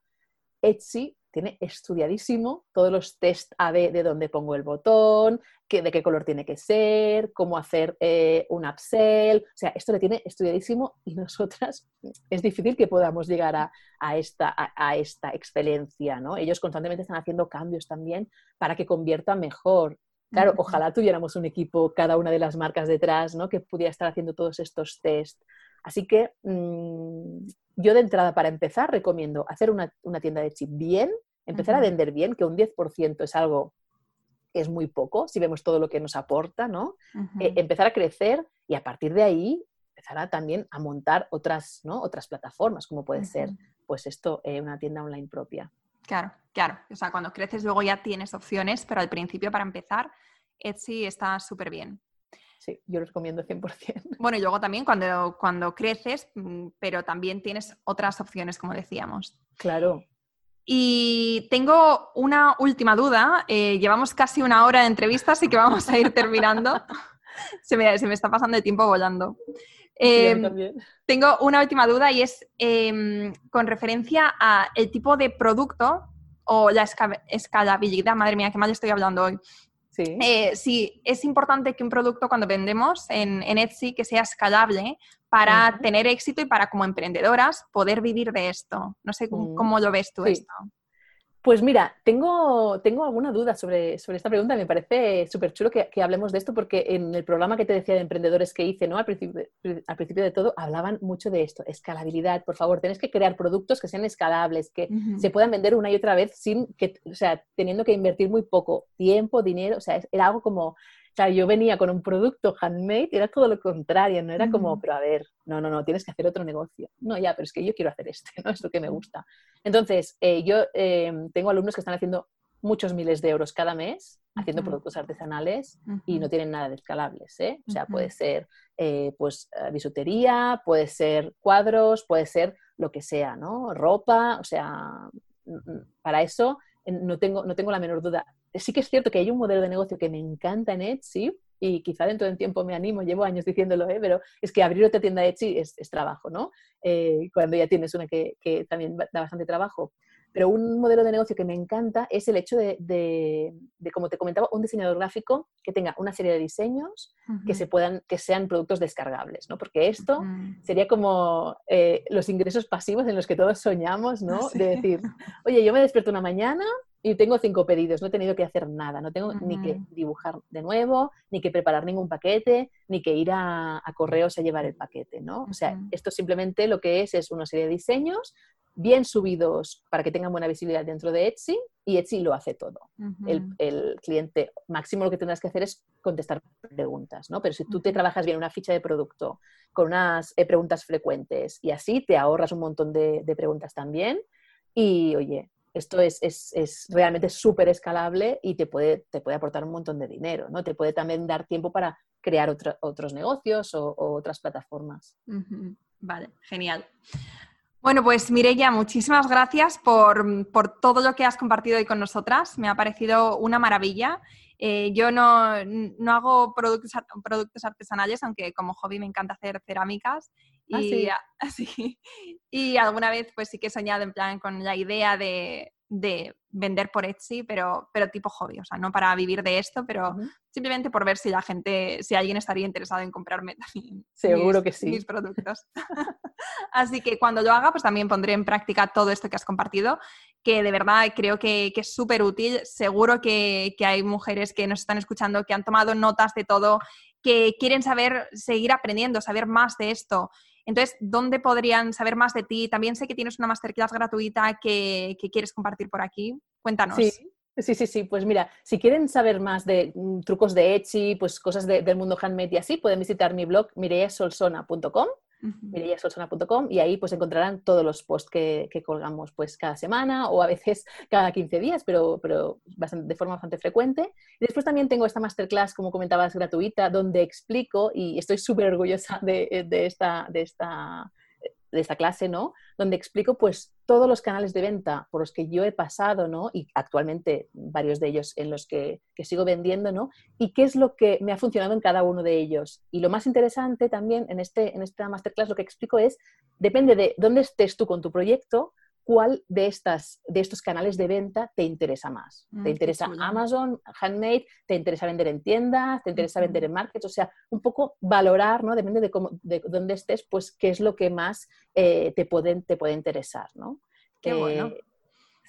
Etsy tiene estudiadísimo todos los test A-B de dónde pongo el botón, qué, de qué color tiene que ser, cómo hacer eh, un upsell. O sea, esto le tiene estudiadísimo y nosotras <laughs> es difícil que podamos llegar a, esta, a, esta excelencia, ¿no? Ellos constantemente están haciendo cambios también para que convierta mejor. Claro, ojalá tuviéramos un equipo, cada una de las marcas detrás, ¿no? Que pudiera estar haciendo todos estos test. Así que mm, yo de entrada, para empezar, recomiendo hacer una, tienda de chip bien, empezar a vender bien, que un 10% es algo que es muy poco, si vemos todo lo que nos aporta, ¿no? Eh, empezar a crecer y a partir de ahí empezar también a montar otras, ¿no? otras plataformas, como puede ser, pues esto, eh, una tienda online propia. Claro, claro. O sea, cuando creces luego ya tienes opciones, pero al principio para empezar, Etsy está súper bien. Sí, yo lo recomiendo 100%. Bueno, y luego también cuando, cuando creces, mm, pero también tienes otras opciones, como decíamos. Claro. Y tengo una última duda. Eh, llevamos casi una hora de entrevista, así que vamos a ir terminando. <laughs> se, me, está pasando el tiempo volando. Em, tengo una última duda y es em, con referencia a el tipo de producto o la escalabilidad. Madre mía, qué mal estoy hablando hoy. Sí. Eh, sí, es importante que un producto cuando vendemos en, Etsy que sea escalable para tener éxito y para como emprendedoras poder vivir de esto. No sé cómo, mm. lo ves tú esto. Pues mira, tengo, tengo alguna duda sobre, sobre esta pregunta. Me parece súper chulo que, hablemos de esto porque en el programa que te decía de emprendedores que hice ¿no? al, principio, al principio de todo hablaban mucho de esto, escalabilidad. Por favor, tienes que crear productos que sean escalables, que se puedan vender una y otra vez sin que, o sea, teniendo que invertir muy poco tiempo, dinero. O sea, era algo como sea, yo venía con un producto handmade y era todo lo contrario, no era como, pero a ver, no, no, no, tienes que hacer otro negocio. No, ya, pero es que yo quiero hacer este, <laughs> ¿no? Es lo que me gusta. Entonces, eh, yo eh, tengo alumnos que están haciendo muchos miles de euros cada mes haciendo productos artesanales y no tienen nada de escalables, ¿eh? O sea, puede ser, eh, pues, bisutería, puede ser cuadros, puede ser lo que sea, ¿no? Ropa, o sea, mm, mm, para eso no tengo, no tengo la menor duda sí que es cierto que hay un modelo de negocio que me encanta en Etsy y quizá dentro de un tiempo me animo, llevo años diciéndolo, ¿eh? pero es que abrir otra tienda Etsy es, trabajo, ¿no? Eh, cuando ya tienes una que, también da bastante trabajo. Pero un modelo de negocio que me encanta es el hecho de, como te comentaba, un diseñador gráfico que tenga una serie de diseños que, se puedan, que sean productos descargables, ¿no? Porque esto sería como eh, los ingresos pasivos en los que todos soñamos, ¿no? De decir, <laughs> oye, yo me despierto una mañana y tengo cinco pedidos, no he tenido que hacer nada, no tengo ni que dibujar de nuevo, ni que preparar ningún paquete, ni que ir a, correos a llevar el paquete, ¿no? O sea, esto simplemente lo que es es una serie de diseños bien subidos para que tengan buena visibilidad dentro de Etsy y Etsy lo hace todo. el, cliente máximo lo que tendrás que hacer es contestar preguntas, ¿no? Pero si tú te trabajas bien una ficha de producto con unas eh, preguntas frecuentes y así te ahorras un montón de, de preguntas también y, oye, esto es, es, es realmente súper escalable y te puede, te puede aportar un montón de dinero, ¿no? Te puede también dar tiempo para crear otros negocios o, otras plataformas. Vale, genial. Bueno, pues Mireya, muchísimas gracias por, por, todo lo que has compartido hoy con nosotras. Me ha parecido una maravilla. Eh, yo no, no, hago productos, productos artesanales, aunque como hobby me encanta hacer cerámicas. Ah, y, así, <laughs> y alguna vez pues sí que he soñado en plan con la idea de, de vender por Etsy, pero, pero tipo hobby, o sea, no para vivir de esto, pero simplemente por ver si la gente, si alguien estaría interesado en comprarme <laughs> también Seguro que sí. mis productos. <laughs> Así que cuando lo haga, pues también pondré en práctica todo esto que has compartido, que de verdad creo que, que es súper útil. Seguro que, que hay mujeres que nos están escuchando, que han tomado notas de todo, que quieren saber, seguir aprendiendo, saber más de esto. Entonces, ¿dónde podrían saber más de ti? También sé que tienes una masterclass gratuita que, quieres compartir por aquí. Cuéntanos. Sí. Sí, sí, sí. Pues mira, si quieren saber más de mm, trucos de Etsy, pues cosas del mundo handmade y así, pueden visitar mi blog mireyasolsona.com y ahí pues encontrarán todos los posts que, colgamos pues cada semana o a veces <laughs> cada 15 días, pero, pero de forma bastante frecuente. Y después también tengo esta masterclass, como comentabas, gratuita, donde explico, y estoy súper orgullosa de, de, esta, de esta de esta clase, ¿no? Donde explico pues todos los canales de venta por los que yo he pasado, ¿no? Y actualmente varios de ellos en los que, sigo vendiendo, ¿no? Y qué es lo que me ha funcionado en cada uno de ellos. Y lo más interesante también en, este, en esta masterclass lo que explico es, depende de dónde estés tú con tu proyecto, cuál de, estas, de estos canales de venta te interesa más. ¿Te Mm, interesa Amazon, Handmade? ¿Te interesa vender en tiendas? ¿Te interesa vender en markets? O sea, un poco valorar, ¿no? Depende de, cómo, de dónde estés, pues qué es lo que más eh, te, puede, te puede interesar, ¿no? Qué bueno. Eh,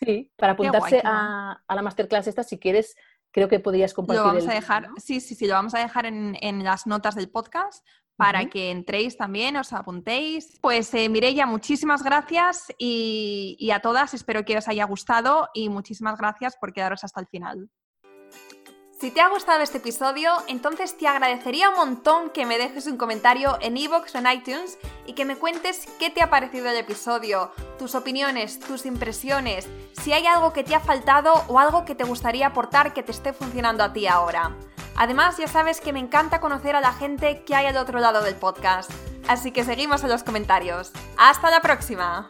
sí, para apuntarse guay. a, a la masterclass esta, si quieres, creo que podrías compartir Lo vamos el a dejar, sí, sí, sí, lo vamos a dejar en, en las notas del podcast para que entréis también, os apuntéis. Pues eh, Mireia, muchísimas gracias y, y a todas espero que os haya gustado y muchísimas gracias por quedaros hasta el final. Si te ha gustado este episodio, entonces te agradecería un montón que me dejes un comentario en iVoox o en iTunes y que me cuentes qué te ha parecido el episodio, tus opiniones, tus impresiones, si hay algo que te ha faltado o algo que te gustaría aportar que te esté funcionando a ti ahora. Además, ya sabes que me encanta conocer a la gente que hay al otro lado del podcast. Así que seguimos en los comentarios. ¡Hasta la próxima!